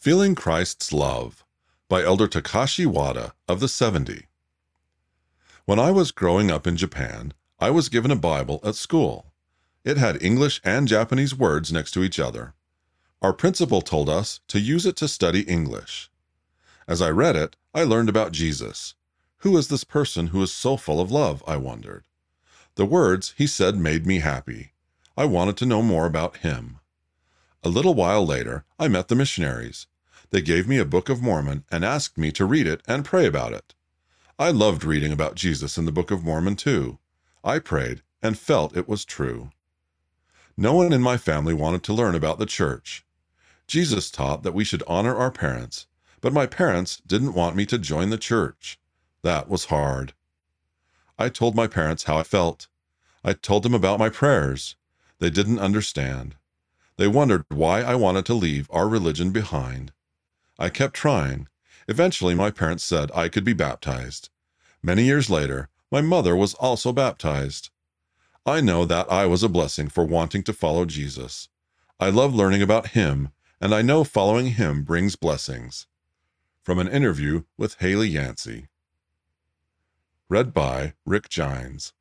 Feeling Christ's Love by Elder Takashi Wada of the 70. When I was growing up in Japan, I was given a Bible at school. It had English and Japanese words next to each other. Our principal told us to use it to study English. As I read it, I learned about Jesus. Who is this person who is so full of love? I wondered. The words he said made me happy. I wanted to know more about him. A little while later, I met the missionaries. They gave me a Book of Mormon and asked me to read it and pray about it. I loved reading about Jesus in the Book of Mormon, too. I prayed and felt it was true. No one in my family wanted to learn about the church. Jesus taught that we should honor our parents, but my parents didn't want me to join the church. That was hard. I told my parents how I felt. I told them about my prayers. They didn't understand. They wondered why I wanted to leave our religion behind. I kept trying. Eventually, my parents said I could be baptized. Many years later, my mother was also baptized. I know that I was a blessing for wanting to follow Jesus. I love learning about Him, and I know following Him brings blessings. From an interview with Haley Yancey. Read by Rick Gines.